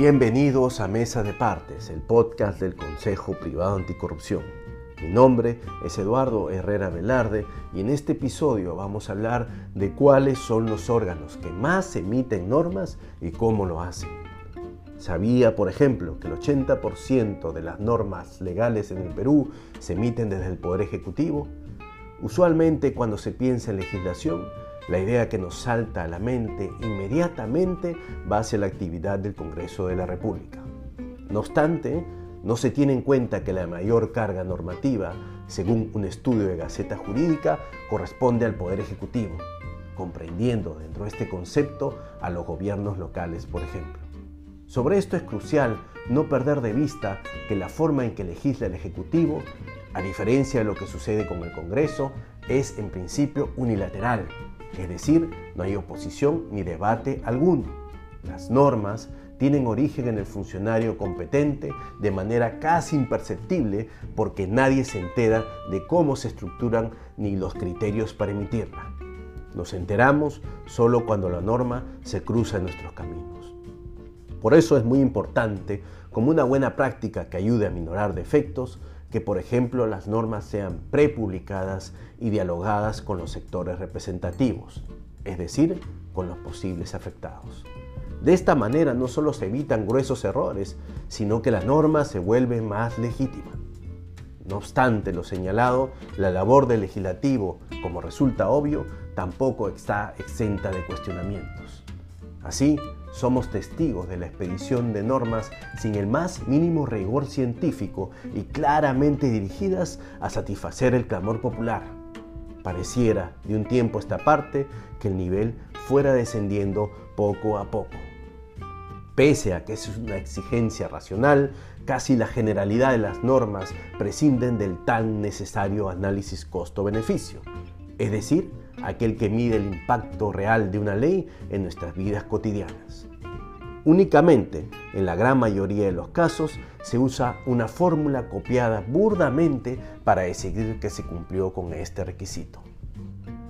Bienvenidos a Mesa de Partes, el podcast del Consejo Privado Anticorrupción. Mi nombre es Eduardo Herrera Velarde y en este episodio vamos a hablar de cuáles son los órganos que más emiten normas y cómo lo hacen. Sabía, por ejemplo, que el 80% de las normas legales en el Perú se emiten desde el Poder Ejecutivo. Usualmente cuando se piensa en legislación, la idea que nos salta a la mente inmediatamente va hacia la actividad del Congreso de la República. No obstante, no se tiene en cuenta que la mayor carga normativa, según un estudio de Gaceta Jurídica, corresponde al Poder Ejecutivo, comprendiendo dentro de este concepto a los gobiernos locales, por ejemplo. Sobre esto es crucial no perder de vista que la forma en que legisla el Ejecutivo, a diferencia de lo que sucede con el Congreso, es en principio unilateral, es decir, no hay oposición ni debate alguno. Las normas tienen origen en el funcionario competente de manera casi imperceptible porque nadie se entera de cómo se estructuran ni los criterios para emitirla. Nos enteramos solo cuando la norma se cruza en nuestros caminos. Por eso es muy importante, como una buena práctica que ayude a minorar defectos, que por ejemplo las normas sean prepublicadas y dialogadas con los sectores representativos, es decir, con los posibles afectados. De esta manera no solo se evitan gruesos errores, sino que la norma se vuelve más legítima. No obstante lo señalado, la labor del legislativo, como resulta obvio, tampoco está exenta de cuestionamientos. Así, somos testigos de la expedición de normas sin el más mínimo rigor científico y claramente dirigidas a satisfacer el clamor popular. Pareciera de un tiempo a esta parte que el nivel fuera descendiendo poco a poco. Pese a que es una exigencia racional, casi la generalidad de las normas prescinden del tan necesario análisis costo-beneficio, es decir, aquel que mide el impacto real de una ley en nuestras vidas cotidianas. Únicamente, en la gran mayoría de los casos, se usa una fórmula copiada burdamente para decidir que se cumplió con este requisito.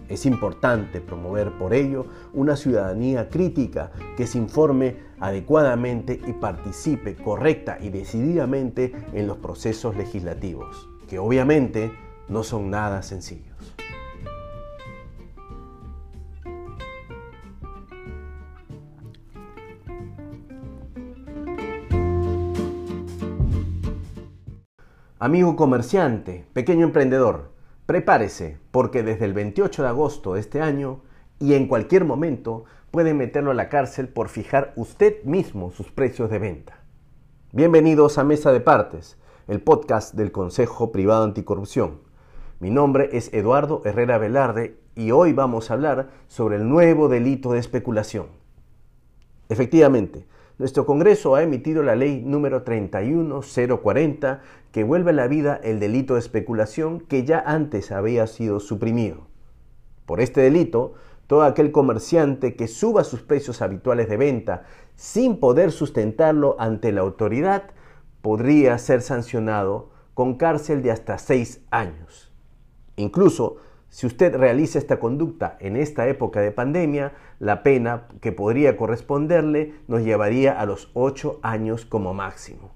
Es importante promover por ello una ciudadanía crítica que se informe adecuadamente y participe correcta y decididamente en los procesos legislativos, que obviamente no son nada sencillos. Amigo comerciante, pequeño emprendedor, prepárese porque desde el 28 de agosto de este año y en cualquier momento puede meterlo a la cárcel por fijar usted mismo sus precios de venta. Bienvenidos a Mesa de Partes, el podcast del Consejo Privado Anticorrupción. Mi nombre es Eduardo Herrera Velarde y hoy vamos a hablar sobre el nuevo delito de especulación. Efectivamente, nuestro Congreso ha emitido la ley número 31040 que vuelve a la vida el delito de especulación que ya antes había sido suprimido. Por este delito, todo aquel comerciante que suba sus precios habituales de venta sin poder sustentarlo ante la autoridad podría ser sancionado con cárcel de hasta seis años. Incluso si usted realiza esta conducta en esta época de pandemia, la pena que podría corresponderle nos llevaría a los 8 años como máximo.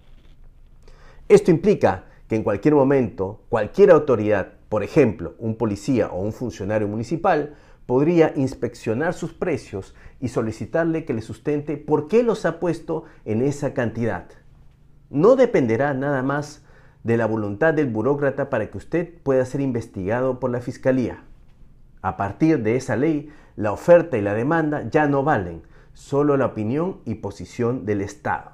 Esto implica que en cualquier momento cualquier autoridad, por ejemplo un policía o un funcionario municipal, podría inspeccionar sus precios y solicitarle que le sustente por qué los ha puesto en esa cantidad. No dependerá nada más de la voluntad del burócrata para que usted pueda ser investigado por la Fiscalía. A partir de esa ley, la oferta y la demanda ya no valen, solo la opinión y posición del Estado.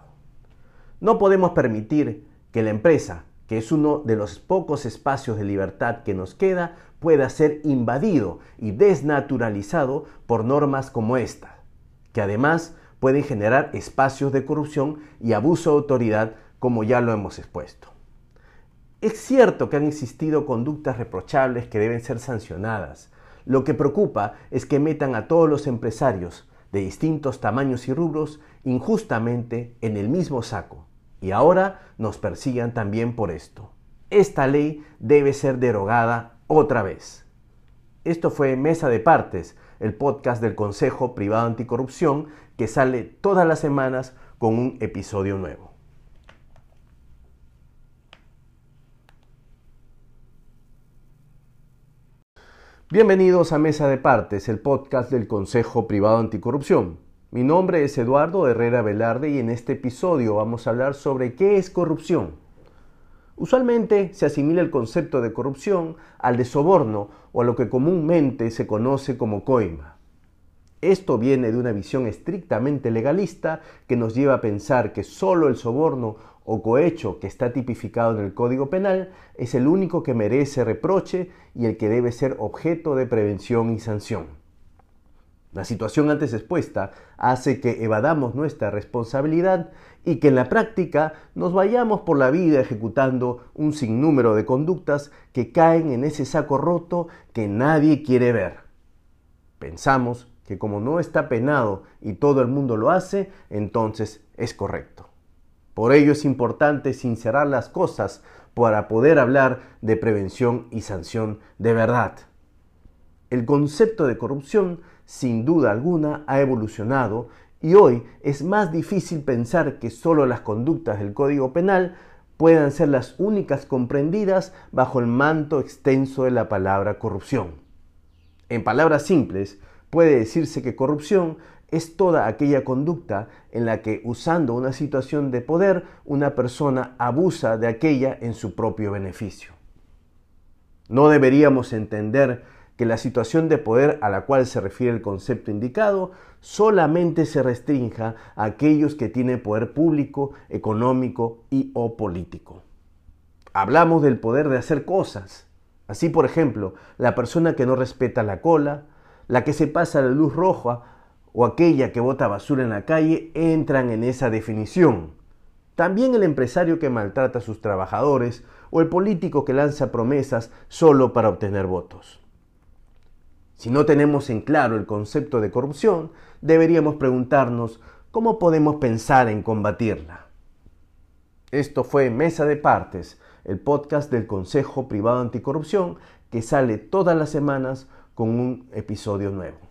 No podemos permitir que la empresa, que es uno de los pocos espacios de libertad que nos queda, pueda ser invadido y desnaturalizado por normas como esta, que además pueden generar espacios de corrupción y abuso de autoridad como ya lo hemos expuesto. Es cierto que han existido conductas reprochables que deben ser sancionadas. Lo que preocupa es que metan a todos los empresarios de distintos tamaños y rubros injustamente en el mismo saco y ahora nos persigan también por esto. Esta ley debe ser derogada otra vez. Esto fue Mesa de Partes, el podcast del Consejo Privado Anticorrupción que sale todas las semanas con un episodio nuevo. Bienvenidos a Mesa de Partes, el podcast del Consejo Privado Anticorrupción. Mi nombre es Eduardo Herrera Velarde y en este episodio vamos a hablar sobre qué es corrupción. Usualmente se asimila el concepto de corrupción al de soborno o a lo que comúnmente se conoce como coima. Esto viene de una visión estrictamente legalista que nos lleva a pensar que solo el soborno o cohecho que está tipificado en el Código Penal es el único que merece reproche y el que debe ser objeto de prevención y sanción. La situación antes expuesta hace que evadamos nuestra responsabilidad y que en la práctica nos vayamos por la vida ejecutando un sinnúmero de conductas que caen en ese saco roto que nadie quiere ver. Pensamos que como no está penado y todo el mundo lo hace, entonces es correcto. Por ello es importante sincerar las cosas para poder hablar de prevención y sanción de verdad. El concepto de corrupción, sin duda alguna, ha evolucionado y hoy es más difícil pensar que solo las conductas del Código Penal puedan ser las únicas comprendidas bajo el manto extenso de la palabra corrupción. En palabras simples, Puede decirse que corrupción es toda aquella conducta en la que usando una situación de poder una persona abusa de aquella en su propio beneficio. No deberíamos entender que la situación de poder a la cual se refiere el concepto indicado solamente se restrinja a aquellos que tienen poder público, económico y o político. Hablamos del poder de hacer cosas. Así, por ejemplo, la persona que no respeta la cola, la que se pasa la luz roja o aquella que bota basura en la calle entran en esa definición. También el empresario que maltrata a sus trabajadores o el político que lanza promesas solo para obtener votos. Si no tenemos en claro el concepto de corrupción, deberíamos preguntarnos cómo podemos pensar en combatirla. Esto fue Mesa de Partes, el podcast del Consejo Privado Anticorrupción que sale todas las semanas con un episodio nuevo.